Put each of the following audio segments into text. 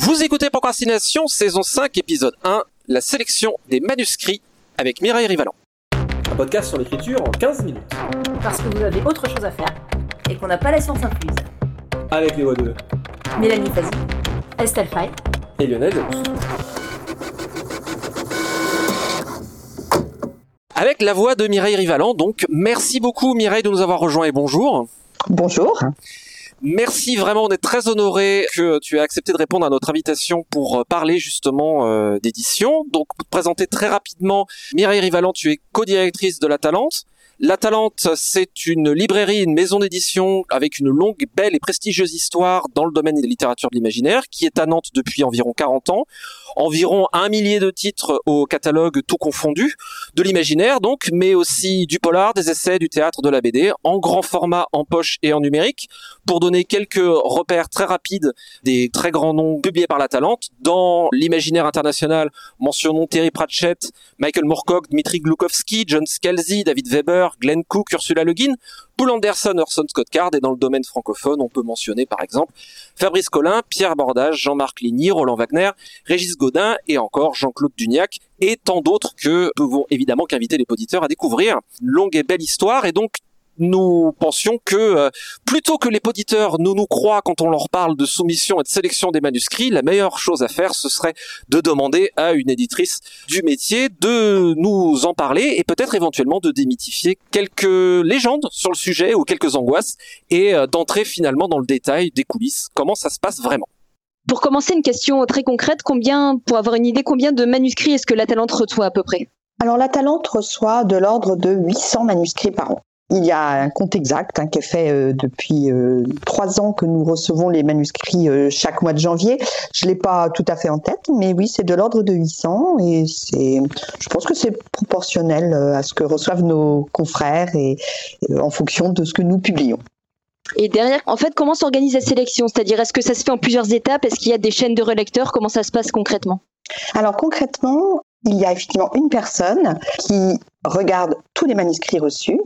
Vous écoutez Procrastination, saison 5, épisode 1, la sélection des manuscrits avec Mireille Rivalan. Un podcast sur l'écriture en 15 minutes. Parce que vous avez autre chose à faire et qu'on n'a pas la science incluse. Avec les voix de Mélanie Fazi, Estelle Fay et Lionel Delous. Avec la voix de Mireille Rivalan, donc merci beaucoup Mireille de nous avoir rejoints et bonjour. Bonjour. Merci vraiment, on est très honoré que tu aies accepté de répondre à notre invitation pour euh, parler justement euh, d'édition. Donc pour te présenter très rapidement, Mireille Rivalan, tu es co-directrice de La Talente. La Talente, c'est une librairie, une maison d'édition avec une longue, belle et prestigieuse histoire dans le domaine des littératures de l'imaginaire qui est à Nantes depuis environ 40 ans. Environ un millier de titres au catalogue tout confondu, de l'imaginaire donc, mais aussi du polar, des essais, du théâtre, de la BD, en grand format, en poche et en numérique. Pour donner quelques repères très rapides des très grands noms publiés par La Talente, dans l'imaginaire international, mentionnons Terry Pratchett, Michael Moorcock, Dmitri Glukowski, John Scalzi, David Weber, Glenn Cook, Ursula Le Guin, Paul Anderson, Orson Scott Card, et dans le domaine francophone, on peut mentionner par exemple Fabrice Collin, Pierre Bordage, Jean-Marc Ligny, Roland Wagner, Régis Godin et encore Jean-Claude Duniac et tant d'autres que nous pouvons évidemment qu'inviter les auditeurs à découvrir. Longue et belle histoire et donc nous pensions que euh, plutôt que les auditeurs nous nous croient quand on leur parle de soumission et de sélection des manuscrits, la meilleure chose à faire, ce serait de demander à une éditrice du métier de nous en parler et peut-être éventuellement de démythifier quelques légendes sur le sujet ou quelques angoisses et euh, d'entrer finalement dans le détail des coulisses, comment ça se passe vraiment. Pour commencer, une question très concrète, combien, pour avoir une idée, combien de manuscrits est-ce que la Talente reçoit à peu près? Alors la Talente reçoit de l'ordre de 800 manuscrits par an. Il y a un compte exact hein, qui est fait euh, depuis euh, trois ans que nous recevons les manuscrits euh, chaque mois de janvier. Je l'ai pas tout à fait en tête, mais oui, c'est de l'ordre de 800 et c'est, je pense que c'est proportionnel à ce que reçoivent nos confrères et en fonction de ce que nous publions. Et derrière, en fait, comment s'organise la sélection? C'est-à-dire, est-ce que ça se fait en plusieurs étapes? Est-ce qu'il y a des chaînes de relecteurs? Comment ça se passe concrètement? Alors concrètement, il y a effectivement une personne qui regarde tous les manuscrits reçus,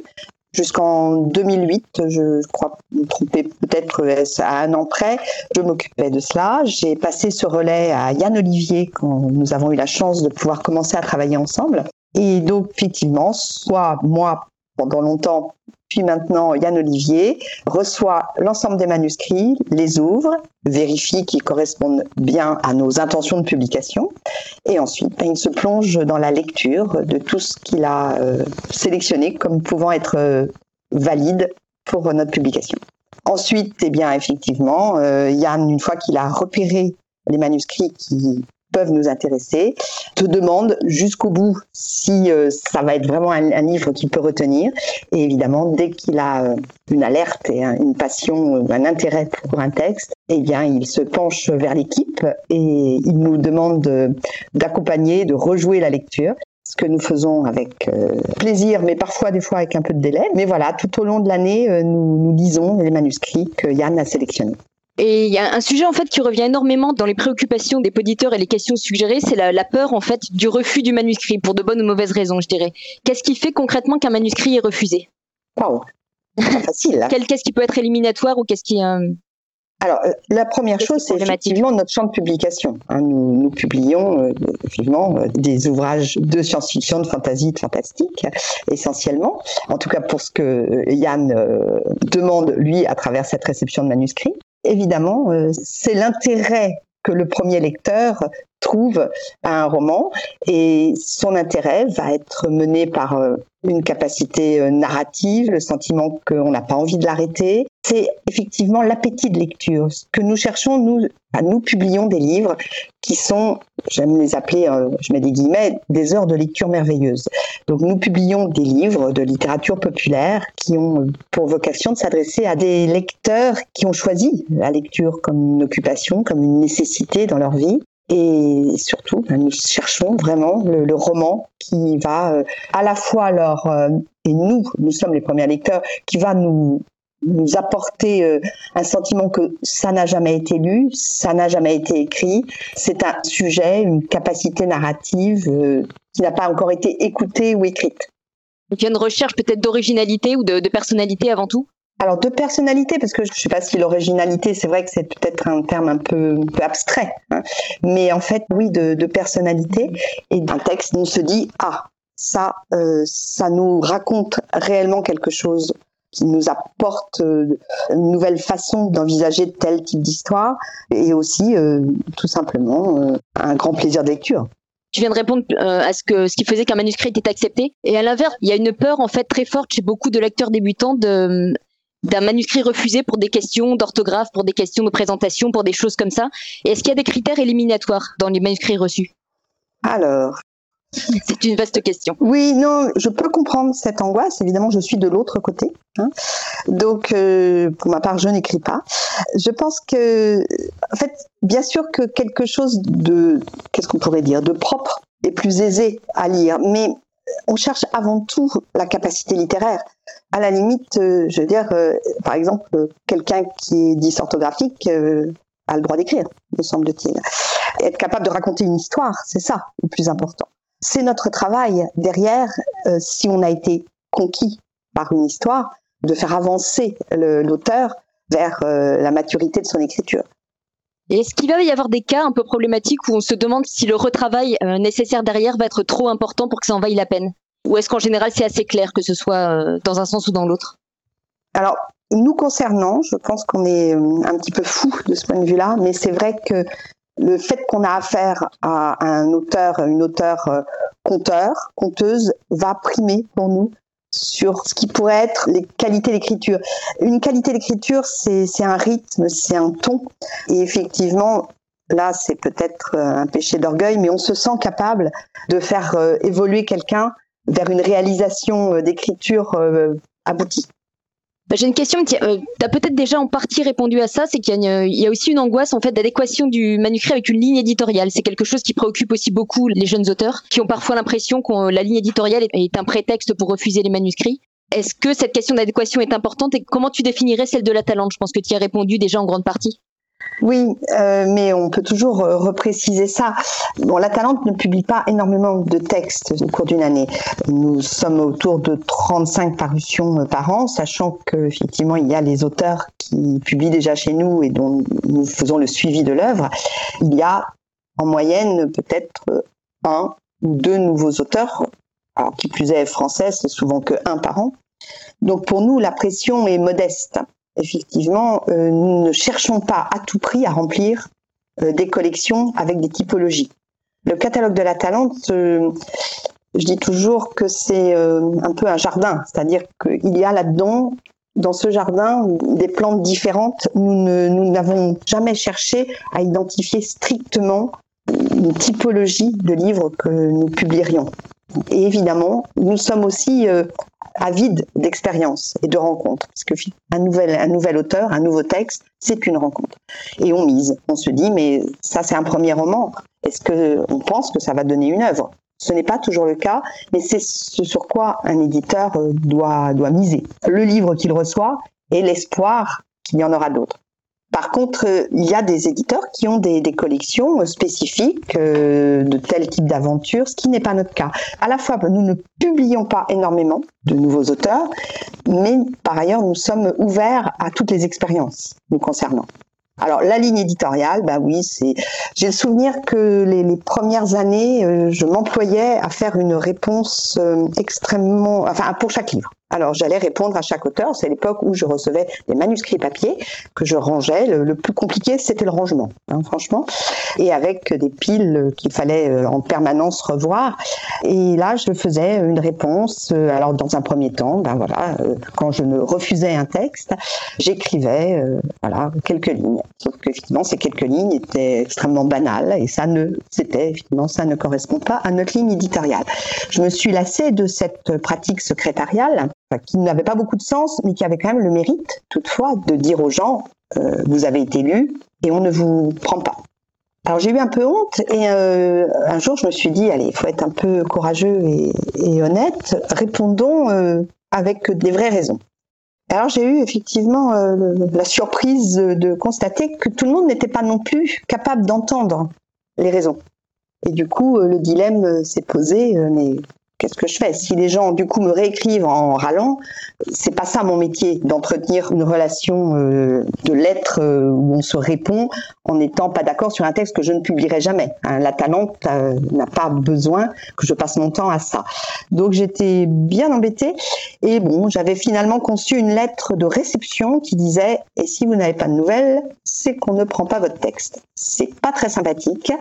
Jusqu'en 2008, je crois me tromper peut-être à un an près, je m'occupais de cela. J'ai passé ce relais à Yann Olivier quand nous avons eu la chance de pouvoir commencer à travailler ensemble. Et donc, effectivement, soit moi, pendant longtemps, puis maintenant Yann Olivier, reçoit l'ensemble des manuscrits, les ouvre, vérifie qu'ils correspondent bien à nos intentions de publication, et ensuite ben, il se plonge dans la lecture de tout ce qu'il a euh, sélectionné comme pouvant être euh, valide pour notre publication. Ensuite, eh bien, effectivement, euh, Yann, une fois qu'il a repéré les manuscrits qui peuvent nous intéresser, te demande jusqu'au bout si euh, ça va être vraiment un, livre qu'il peut retenir. Et évidemment, dès qu'il a euh, une alerte et une passion, ou un intérêt pour un texte, eh bien, il se penche vers l'équipe et il nous demande d'accompagner, de rejouer la lecture ce que nous faisons avec euh, plaisir, mais parfois des fois avec un peu de délai. Mais voilà, tout au long de l'année, nous, nous lisons les manuscrits que Yann a sélectionnés. Et il y a un sujet en fait qui revient énormément dans les préoccupations des poditeurs et les questions suggérées, c'est la, peur en fait du refus du manuscrit pour de bonnes ou mauvaises raisons, je dirais. Qu'est-ce qui fait concrètement qu'un manuscrit est refusé? Waouh, facile. qu'est-ce qui peut être éliminatoire ou qu'est-ce qui euh, alors, euh, la première chose, c'est effectivement notre champ de publication. Hein. nous, nous, publions euh, effectivement des ouvrages de science-fiction, de fantasy, de fantastique, essentiellement. En tout cas, pour ce que Yann demande, lui, à travers cette réception de manuscrits évidemment, euh, c'est l'intérêt que le premier lecteur trouve à un roman et son intérêt va être mené par euh, une capacité euh, narrative, le sentiment qu'on n'a pas envie de l'arrêter. C'est effectivement l'appétit de lecture. Ce que nous cherchons, nous, nous publions des livres qui sont, j'aime les appeler, euh, je mets des guillemets, des heures de lecture merveilleuses. Donc nous publions des livres de littérature populaire qui ont pour vocation de s'adresser à des lecteurs qui ont choisi la lecture comme une occupation, comme une nécessité dans leur vie et surtout, ben, nous cherchons vraiment le, roman qui va euh, à la fois leur euh, et nous, nous sommes les premiers lecteurs, qui va nous apporter euh, un sentiment que ça n'a jamais été lu, ça n'a jamais été écrit. C'est un sujet, une capacité narrative qui n'a pas encore été écoutée ou écrite. Donc il y a une recherche peut-être d'originalité ou de personnalité avant tout? Alors de personnalité, parce que je ne sais pas si l'originalité, c'est vrai que c'est peut-être un terme un peu, un peu abstrait, hein. mais en fait oui de, personnalité. Et un texte, on se dit ah ça, euh, ça nous raconte réellement quelque chose qui nous apporte euh, une nouvelle façon d'envisager tel type d'histoire et aussi euh, tout simplement un grand plaisir de lecture. Tu viens de répondre à ce que ce qui faisait qu'un manuscrit était accepté. Et à l'inverse, il y a une peur en fait très forte chez beaucoup de lecteurs débutants de d'un manuscrit refusé pour des questions d'orthographe, pour des questions de présentation, pour des choses comme ça. Est-ce qu'il y a des critères éliminatoires dans les manuscrits reçus? Alors, C'est une vaste question. Oui, non, je peux comprendre cette angoisse. Évidemment, je suis de l'autre côté. hein. Donc, euh, pour ma part, je n'écris pas. Je pense que, en fait, bien sûr que quelque chose de, qu'est-ce qu'on pourrait dire, de propre est plus aisé à lire, mais on cherche avant tout la capacité littéraire. À la limite, euh, je veux dire, euh, par exemple, quelqu'un qui est dysorthographique euh, a le droit d'écrire, me semble-t-il. Être capable de raconter une histoire, c'est ça le plus important c'est notre travail derrière, si on a été conquis par une histoire, de faire avancer l'auteur vers la maturité de son écriture. Est-ce qu'il va y avoir des cas un peu problématiques où on se demande si le retravail euh, nécessaire derrière va être trop important pour que ça en vaille la peine? Ou est-ce qu'en général c'est assez clair que ce soit euh, dans un sens ou dans l'autre? Alors, nous concernant, je pense qu'on est euh, un petit peu fou de ce point de vue-là, mais c'est vrai que le fait qu'on a affaire à un auteur, une auteure euh, conteur, conteuse, va primer pour nous sur ce qui pourrait être les qualités d'écriture. Une qualité d'écriture, c'est un rythme, c'est un ton. Et effectivement, là, c'est peut-être euh, un péché d'orgueil, mais on se sent capable de faire euh, évoluer quelqu'un vers une réalisation euh, d'écriture aboutie. Bah, J'ai une question, tu as peut-être déjà en partie répondu à ça, c'est qu'il y, il y a aussi une angoisse en fait d'adéquation du manuscrit avec une ligne éditoriale. C'est quelque chose qui préoccupe aussi beaucoup les jeunes auteurs, qui ont parfois l'impression que la ligne éditoriale est un prétexte pour refuser les manuscrits. Est-ce que cette question d'adéquation est importante et comment tu définirais celle de la talente? Je pense que tu y as répondu déjà en grande partie. Oui, euh, mais on peut toujours euh, repréciser ça. Bon, la Talente ne publie pas énormément de textes au cours d'une année. Nous sommes autour de 35 parutions euh, par an, sachant qu'effectivement, il y a les auteurs qui publient déjà chez nous et dont nous faisons le suivi de l'œuvre. Il y a en moyenne peut-être un ou deux nouveaux auteurs, alors qui plus est français, c'est souvent que un par an. Donc pour nous, la pression est modeste effectivement, euh, nous ne cherchons pas à tout prix à remplir euh, des collections avec des typologies. Le catalogue de la Talente, euh, je dis toujours que c'est un peu un jardin, c'est-à-dire qu'il y a là-dedans, dans ce jardin, des plantes différentes. Nous n'avons jamais cherché à identifier strictement une typologie de livres que nous publierions. Et évidemment, nous sommes aussi avides d'expérience et de rencontres, parce que un nouvel, un nouvel auteur, un nouveau texte, c'est une rencontre. Et on mise, on se dit, mais ça c'est un premier roman. Est-ce que on pense que ça va donner une œuvre? Ce n'est pas toujours le cas, mais c'est ce sur quoi un éditeur euh, doit, doit miser. Le livre qu'il reçoit et l'espoir qu'il y en aura d'autres. Par contre, il y a des éditeurs qui ont des, collections spécifiques euh, de tel type d'aventure, ce qui n'est pas notre cas. À la fois, nous ne publions pas énormément de nouveaux auteurs, mais par ailleurs, nous sommes ouverts à toutes les expériences nous concernant. Alors la ligne éditoriale, bah oui, c'est. J'ai le souvenir que les, les premières années, euh, je m'employais à faire une réponse euh, extrêmement, enfin pour chaque livre. Alors j'allais répondre à chaque auteur. C'est l'époque où je recevais des manuscrits papier que je rangeais. Le, plus compliqué, c'était le rangement, hein, franchement, et avec des piles qu'il fallait euh, en permanence revoir. Et là, je faisais une réponse. euh, alors dans un premier temps, ben voilà, euh, quand je me refusais un texte, j'écrivais voilà quelques lignes. Sauf qu'effectivement, ces quelques lignes étaient extrêmement banales et ça ne, c'était effectivement, ça ne correspond pas à notre ligne éditoriale. Je me suis lassée de cette pratique secrétariale qui n'avait pas beaucoup de sens, mais qui avait quand même le mérite, toutefois, de dire aux gens euh, vous avez été lu et on ne vous prend pas. Alors j'ai eu un peu honte et euh, un jour je me suis dit allez il faut être un peu courageux et, honnête, répondons euh, avec des vraies raisons. Alors j'ai eu effectivement la surprise de, constater que tout le monde n'était pas non plus capable d'entendre les raisons. Et du coup le dilemme s'est posé mais qu'est-ce que je fais Si les gens du coup me réécrivent en râlant, c'est pas ça mon métier d'entretenir une relation euh, de lettres euh, où on se répond en n'étant pas d'accord sur un texte que je ne publierai jamais. Hein, la talente euh, n'a pas besoin que je passe mon temps à ça. Donc j'étais bien embêtée et bon, j'avais finalement conçu une lettre de réception qui disait et si vous n'avez pas de nouvelles, c'est qu'on ne prend pas votre texte. C'est pas très sympathique,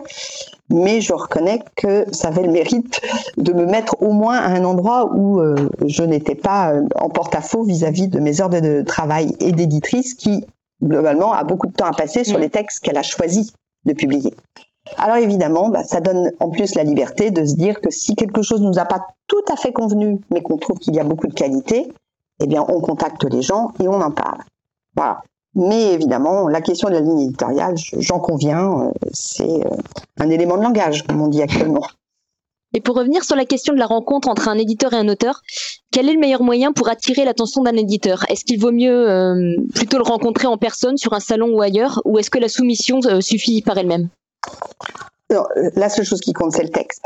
mais je reconnais que ça avait le mérite de me mettre au moins à un endroit où euh, je n'étais pas euh, en porte-à-faux vis-à-vis de mes heures de travail et d'éditrice qui, globalement, a beaucoup de temps à passer sur les textes qu'elle a choisi de publier. Alors évidemment, bah, ça donne en plus la liberté de se dire que si quelque chose ne nous a pas tout à fait convenu, mais qu'on trouve qu'il y a beaucoup de qualité, eh bien on contacte les gens et on en parle. Voilà. Mais évidemment, la question de la ligne éditoriale, j'en conviens, euh, c'est un élément de langage, comme on dit actuellement. Et pour revenir sur la question de la rencontre entre un éditeur et un auteur, quel est le meilleur moyen pour attirer l'attention d'un éditeur? Est-ce qu'il vaut mieux euh, plutôt le rencontrer en personne, sur un salon ou ailleurs, ou est-ce que la soumission euh, suffit par elle-même? La seule chose qui compte, c'est le texte.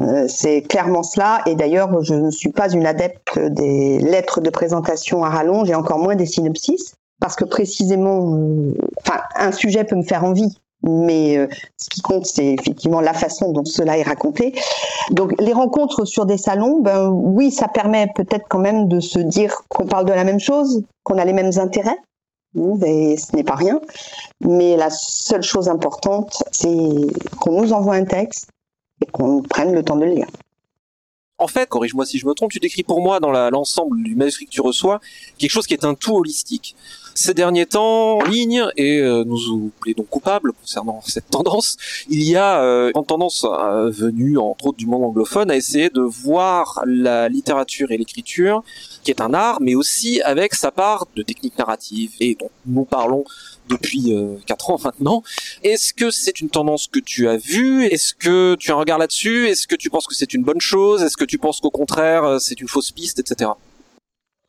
Euh, c'est clairement cela, et d'ailleurs, je ne suis pas une adepte des lettres de présentation à rallonge et encore moins des synopsis, parce que précisément, enfin, un sujet peut me faire envie, mais euh, ce qui compte, c'est effectivement la façon dont cela est raconté. Donc les rencontres sur des salons, ben oui, ça permet peut-être quand même de se dire qu'on parle de la même chose, qu'on a les mêmes intérêts. Et ce n'est pas rien, mais la seule chose importante, c'est qu'on nous envoie un texte et qu'on prenne le temps de le lire. En fait, corrige-moi si je me trompe, tu décris pour moi dans l'ensemble du manuscrit que tu reçois quelque chose qui est un tout holistique ces derniers temps, en ligne, et euh, nous plaidons coupables concernant cette tendance, il y a euh, une tendance euh, venue, entre autres, du monde anglophone, à essayer de voir la littérature et l'écriture, qui est un art, mais aussi avec sa part de technique narrative, et dont nous parlons depuis 4 ans maintenant. Est-ce que c'est une tendance que tu as vue? Est-ce que tu as un regard là-dessus? Est-ce que tu penses que c'est une bonne chose? Est-ce que tu penses qu'au contraire, c'est une fausse piste, etc.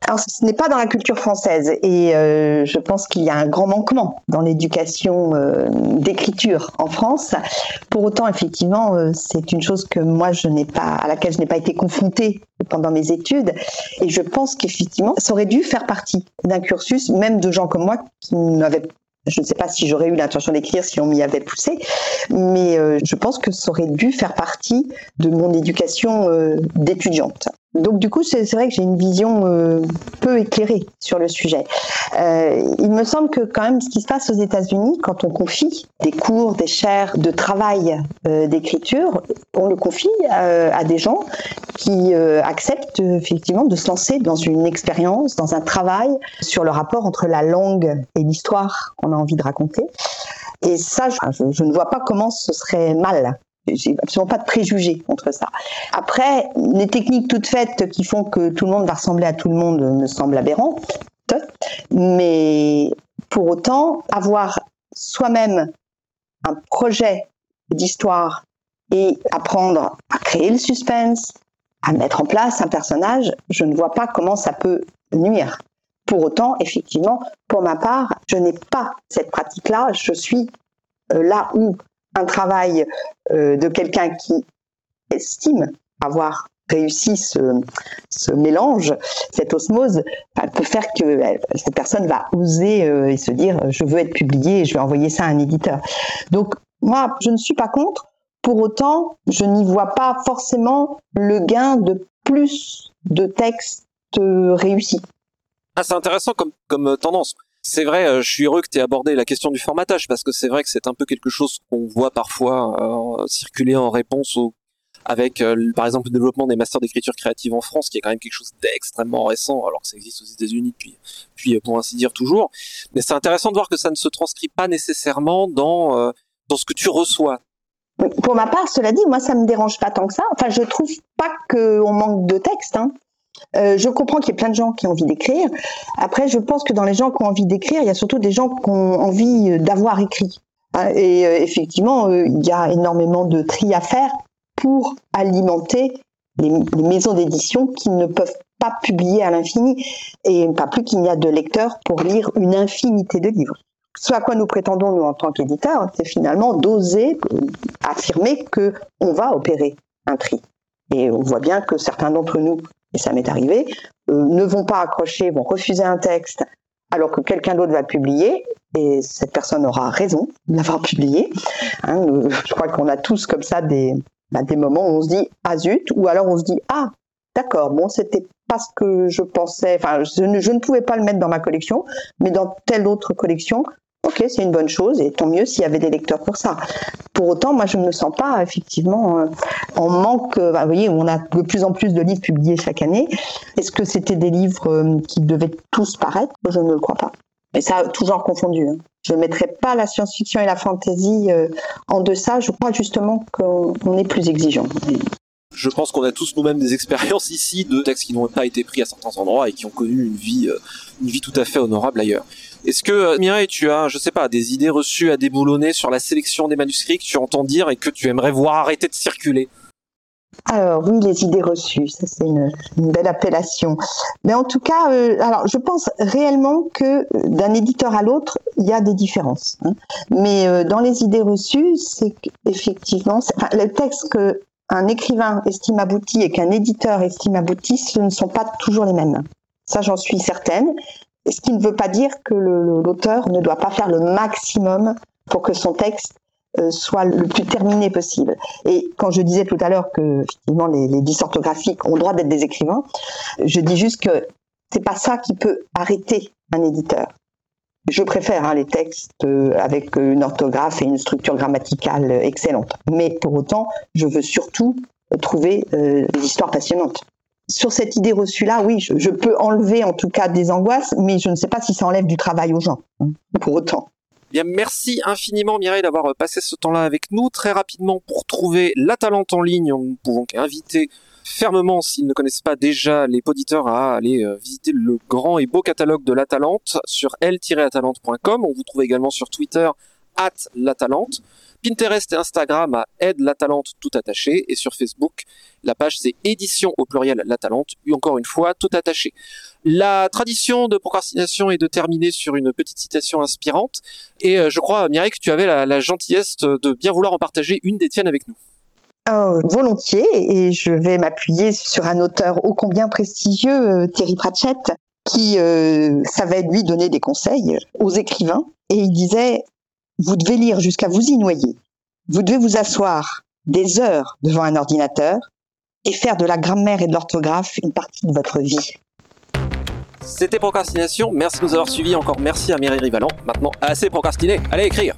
Alors, ce n'est pas dans la culture française et euh, je pense qu'il y a un grand manquement dans l'éducation euh, d'écriture en France. Pour autant, effectivement, euh, c'est une chose que moi je n'ai pas, à laquelle je n'ai pas été confrontée pendant mes études et je pense qu'effectivement, ça aurait dû faire partie d'un cursus, même de gens comme moi qui n'avaient je ne sais pas si j'aurais eu l'intention d'écrire si on m'y avait poussé, mais je pense que ça aurait dû faire partie de mon éducation d'étudiante. Donc du coup, c'est vrai que j'ai une vision euh, peu éclairée sur le sujet. Euh, il me semble que quand même ce qui se passe aux États-Unis, quand on confie des cours, des chaires de travail euh, d'écriture, on le confie à des gens qui acceptent effectivement de se lancer dans une expérience, dans un travail sur le rapport entre la langue et l'histoire qu'on a envie de raconter. Et ça, je, je, ne vois pas comment ce serait mal j'ai absolument pas de préjugés contre ça. Après, les techniques toutes faites qui font que tout le monde va ressembler à tout le monde me semblent aberrantes. Mais pour autant, avoir soi-même un projet d'histoire et apprendre à créer le suspense, à mettre en place un personnage, je ne vois pas comment ça peut nuire. Pour autant, effectivement, pour ma part, je n'ai pas cette pratique-là. Je suis euh, là où un travail euh, de quelqu'un qui estime avoir réussi ce, mélange, cette osmose, peut faire que euh, cette personne va oser euh, et se dire je veux être publié et je vais envoyer ça à un éditeur. Donc moi, je ne suis pas contre. Pour autant, je n'y vois pas forcément le gain de plus de textes réussis. Ah, c'est intéressant comme tendance. C'est vrai, euh, je suis heureux que tu aies abordé la question du formatage parce que c'est vrai que c'est un peu quelque chose qu'on voit parfois euh, circuler en réponse au, avec euh, par exemple le développement des masters d'écriture créative en France qui est quand même quelque chose d'extrêmement récent alors que ça existe aux États-Unis depuis puis pour ainsi dire toujours mais c'est intéressant de voir que ça ne se transcrit pas nécessairement dans dans ce que tu reçois pour ma part, cela dit, moi, ça me dérange pas tant que ça. Enfin, je trouve pas qu'on manque de texte. Hein. Euh, je comprends qu'il y ait plein de gens qui ont envie d'écrire. Après, je pense que dans les gens qui ont envie d'écrire, il y a surtout des gens qui ont envie euh, d'avoir écrit. Hein, et euh, effectivement, il y a énormément de tri à faire pour alimenter les, maisons d'édition qui ne peuvent pas publier à l'infini et pas plus qu'il n'y a de lecteurs pour lire une infinité de livres. Ce à quoi nous prétendons, nous, en tant qu'éditeurs, c'est finalement d'oser affirmer que on va opérer un tri Et on voit bien que certains d'entre nous, et ça m'est arrivé, euh, ne vont pas accrocher, vont refuser un texte alors que quelqu'un d'autre va le publier, et cette personne aura raison de l'avoir publié. Hein, euh, je crois qu'on a tous comme ça des, bah, des moments où on se dit ah zut, ou alors on se dit ah d'accord, bon c'était pas ce que je pensais, enfin je ne, je ne pouvais pas le mettre dans ma collection, mais dans telle autre collection, ok, c'est une bonne chose et tant mieux s'il y avait des lecteurs pour ça. Pour autant, moi, je ne me sens pas effectivement euh, en manque. Euh, bah, vous voyez, on a de plus en plus de livres publiés chaque année. Est-ce que c'était des livres euh, qui devaient tous paraître? Je ne le crois pas. Mais ça, toujours confondu. Hein. Je ne mettrais pas la science-fiction et la fantasy en deçà. Je crois justement qu'on est plus exigeant. Je pense qu'on a tous nous-mêmes des expériences ici de textes qui n'ont pas été pris à certains endroits et qui ont connu une vie, une vie tout à fait honorable ailleurs. Est-ce que euh, Mireille, tu as, je sais pas, des idées reçues à déboulonner sur la sélection des manuscrits que tu entends dire et que tu aimerais voir arrêter de circuler? Alors oui, les idées reçues, ça c'est une, belle appellation. Mais en tout cas, euh, alors je pense réellement que d'un éditeur à l'autre, il y a des différences. Hein. Mais euh, dans les idées reçues, c'est qu'effectivement, enfin, le texte que un écrivain estime abouti et qu'un éditeur estime abouti, ce ne sont pas toujours les mêmes. Ça, j'en suis certaine ce qui ne veut pas dire que l'auteur ne doit pas faire le maximum pour que son texte euh, soit le plus terminé possible. Et quand je disais tout à l'heure que les, les dysorthographiques ont le droit d'être des écrivains, je dis juste que c'est pas ça qui peut arrêter un éditeur. Je préfère hein, les textes euh, avec une orthographe et une structure grammaticale excellente. Mais pour autant, je veux surtout trouver euh, des histoires passionnantes sur cette idée reçue-là, oui, je, peux enlever en tout cas des angoisses, mais je ne sais pas si ça enlève du travail aux gens, hein, pour autant. Bien, merci infiniment Mireille d'avoir euh, passé ce temps-là avec nous. Très rapidement, pour trouver la Talente en ligne, nous pouvons inviter fermement, s'ils ne connaissent pas déjà les auditeurs, à aller euh, visiter le grand et beau catalogue de la Talente sur l-atalante.com. On vous trouve également sur Twitter, at la Talente. Pinterest et Instagram à Aide la Talente tout attaché et sur Facebook, la page c'est édition au pluriel la Talente, encore une fois tout attaché. La tradition de procrastination est de terminer sur une petite citation inspirante et euh, je crois Mireille que tu avais la, gentillesse de bien vouloir en partager une des tiennes avec nous. Oh, volontiers, et je vais m'appuyer sur un auteur ô combien prestigieux, euh, Thierry Pratchett, qui euh, savait lui donner des conseils aux écrivains, et il disait vous devez lire jusqu'à vous y noyer. Vous devez vous asseoir des heures devant un ordinateur et faire de la grammaire et de l'orthographe une partie de votre vie. C'était Procrastination, merci de nous avoir suivis, encore merci à Mireille Rivalan. Maintenant, assez procrastiné, allez écrire